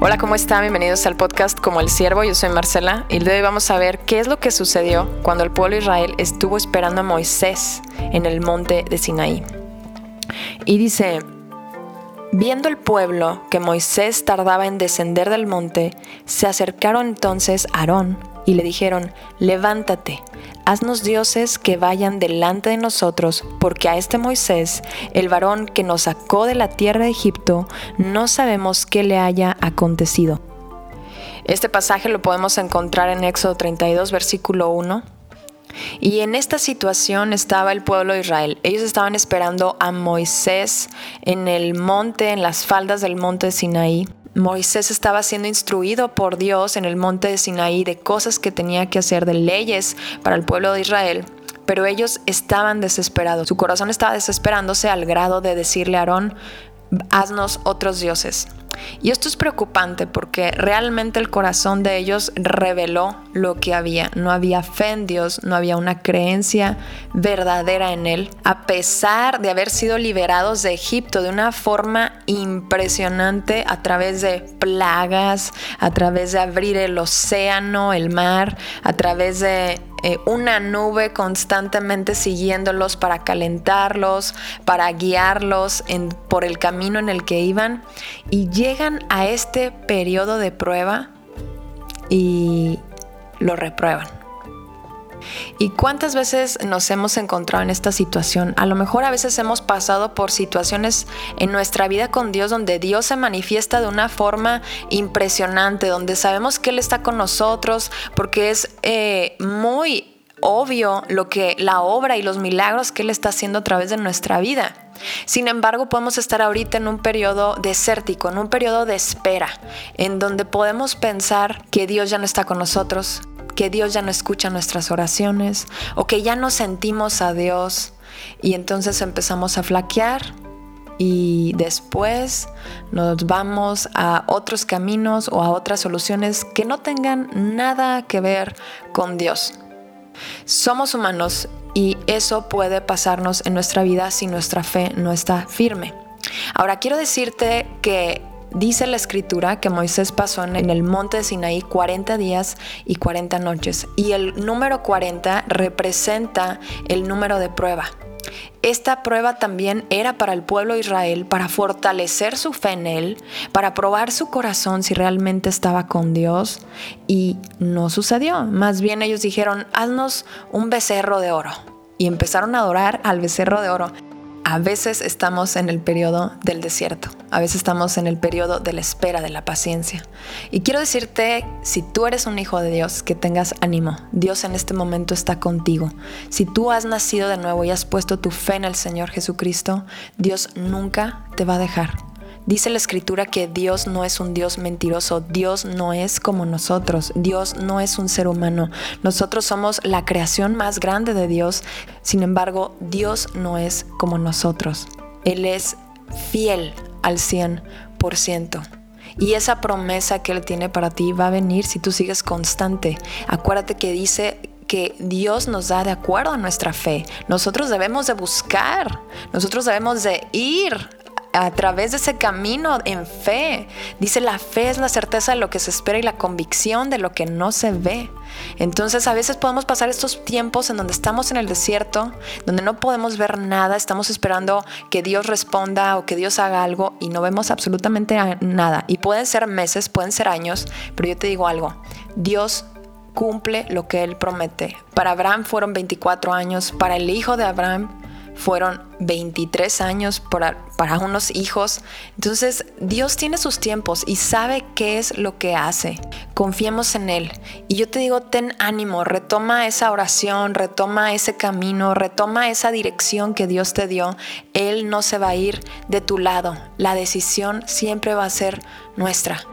Hola, ¿cómo están? Bienvenidos al podcast Como el Siervo. Yo soy Marcela y hoy vamos a ver qué es lo que sucedió cuando el pueblo Israel estuvo esperando a Moisés en el monte de Sinaí. Y dice, viendo el pueblo que Moisés tardaba en descender del monte, se acercaron entonces Aarón y le dijeron, levántate, haznos dioses que vayan delante de nosotros, porque a este Moisés, el varón que nos sacó de la tierra de Egipto, no sabemos qué le haya acontecido. Este pasaje lo podemos encontrar en Éxodo 32, versículo 1. Y en esta situación estaba el pueblo de Israel. Ellos estaban esperando a Moisés en el monte, en las faldas del monte de Sinaí. Moisés estaba siendo instruido por Dios en el monte de Sinaí de cosas que tenía que hacer, de leyes para el pueblo de Israel. Pero ellos estaban desesperados. Su corazón estaba desesperándose al grado de decirle a Aarón, haznos otros dioses. Y esto es preocupante porque realmente el corazón de ellos reveló lo que había. No había fe en Dios, no había una creencia verdadera en Él. A pesar de haber sido liberados de Egipto de una forma impresionante a través de plagas, a través de abrir el océano, el mar, a través de eh, una nube constantemente siguiéndolos para calentarlos, para guiarlos por el camino en el que iban. Y llegan a este periodo de prueba y lo reprueban. ¿Y cuántas veces nos hemos encontrado en esta situación? A lo mejor a veces hemos pasado por situaciones en nuestra vida con Dios donde Dios se manifiesta de una forma impresionante, donde sabemos que Él está con nosotros, porque es eh, muy obvio lo que la obra y los milagros que Él está haciendo a través de nuestra vida. Sin embargo, podemos estar ahorita en un periodo desértico, en un periodo de espera, en donde podemos pensar que Dios ya no está con nosotros, que Dios ya no escucha nuestras oraciones o que ya no sentimos a Dios y entonces empezamos a flaquear y después nos vamos a otros caminos o a otras soluciones que no tengan nada que ver con Dios. Somos humanos y eso puede pasarnos en nuestra vida si nuestra fe no está firme. Ahora quiero decirte que Dice la escritura que Moisés pasó en el monte de Sinaí 40 días y 40 noches y el número 40 representa el número de prueba. Esta prueba también era para el pueblo de Israel, para fortalecer su fe en Él, para probar su corazón si realmente estaba con Dios. Y no sucedió. Más bien ellos dijeron, haznos un becerro de oro. Y empezaron a adorar al becerro de oro a veces estamos en el periodo del desierto, a veces estamos en el periodo de la espera, de la paciencia. Y quiero decirte, si tú eres un hijo de Dios, que tengas ánimo. Dios en este momento está contigo. Si tú has nacido de nuevo y has puesto tu fe en el Señor Jesucristo, Dios nunca te va a dejar. Dice la escritura que Dios no es un Dios mentiroso, Dios no es como nosotros, Dios no es un ser humano, nosotros somos la creación más grande de Dios, sin embargo Dios no es como nosotros, Él es fiel al 100%. Y esa promesa que Él tiene para ti va a venir si tú sigues constante. Acuérdate que dice que Dios nos da de acuerdo a nuestra fe. Nosotros debemos de buscar, nosotros debemos de ir a través de ese camino en fe. Dice, la fe es la certeza de lo que se espera y la convicción de lo que no se ve. Entonces a veces podemos pasar estos tiempos en donde estamos en el desierto, donde no podemos ver nada, estamos esperando que Dios responda o que Dios haga algo y no vemos absolutamente nada. Y pueden ser meses, pueden ser años, pero yo te digo algo, Dios cumple lo que Él promete. Para Abraham fueron 24 años, para el hijo de Abraham fueron 23 años para, para, unos hijos. Entonces Dios tiene sus tiempos y sabe qué es lo que hace. Confiemos en Él. Y yo te digo, ten ánimo, retoma esa oración, retoma ese camino, retoma esa dirección que Dios te dio. Él no se va a ir de tu lado. La decisión siempre va a ser nuestra.